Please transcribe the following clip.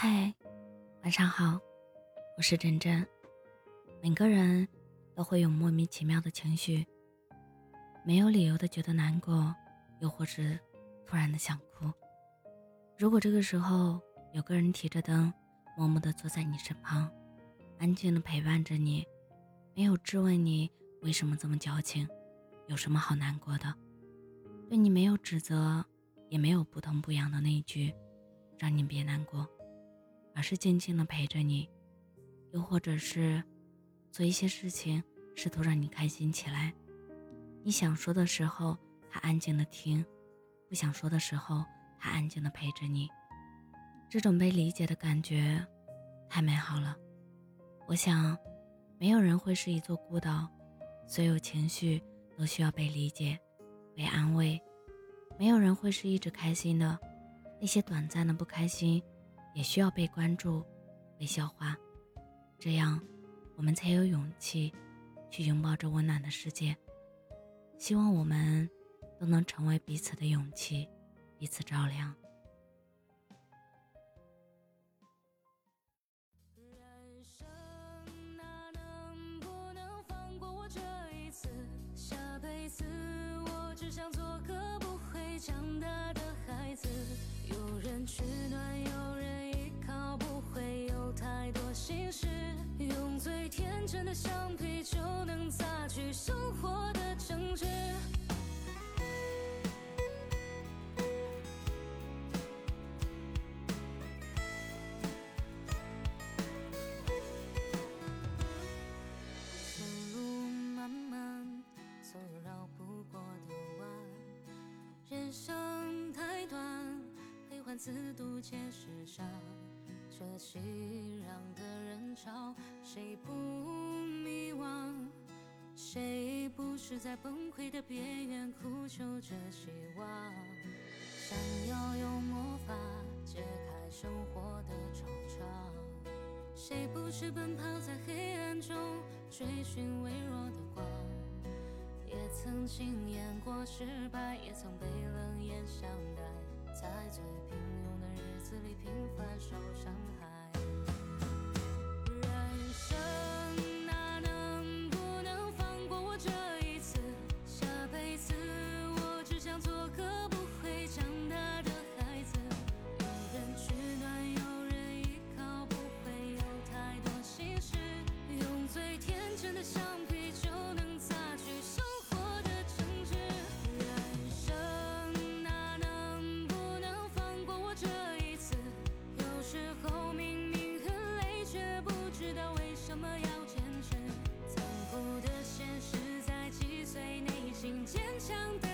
嗨，晚上好，我是真真。每个人都会有莫名其妙的情绪，没有理由的觉得难过，又或是突然的想哭。如果这个时候有个人提着灯，默默的坐在你身旁，安静的陪伴着你，没有质问你为什么这么矫情，有什么好难过的，对你没有指责，也没有不痛不痒的那一句，让你别难过。而是静静的陪着你，又或者是做一些事情，试图让你开心起来。你想说的时候，他安静的听；不想说的时候，他安静的陪着你。这种被理解的感觉，太美好了。我想，没有人会是一座孤岛，所有情绪都需要被理解、被安慰。没有人会是一直开心的，那些短暂的不开心。也需要被关注、被消化，这样我们才有勇气去拥抱这温暖的世界。希望我们都能成为彼此的勇气，彼此照亮。真的橡皮就能擦去生活的争执。前路漫漫，走绕不过的弯。人生太短，悲欢自渡皆是伤。这熙攘的人潮，谁不迷惘？谁不是在崩溃的边缘苦求着希望？想要用魔法解开生活的惆怅，谁不是奔跑在黑暗中追寻微弱的光？也曾经验过失败，也曾被冷眼相待，在最平庸的日子里频繁受伤害。我明明很累却不知道为什么要坚持。残酷的现实在击碎内心坚强的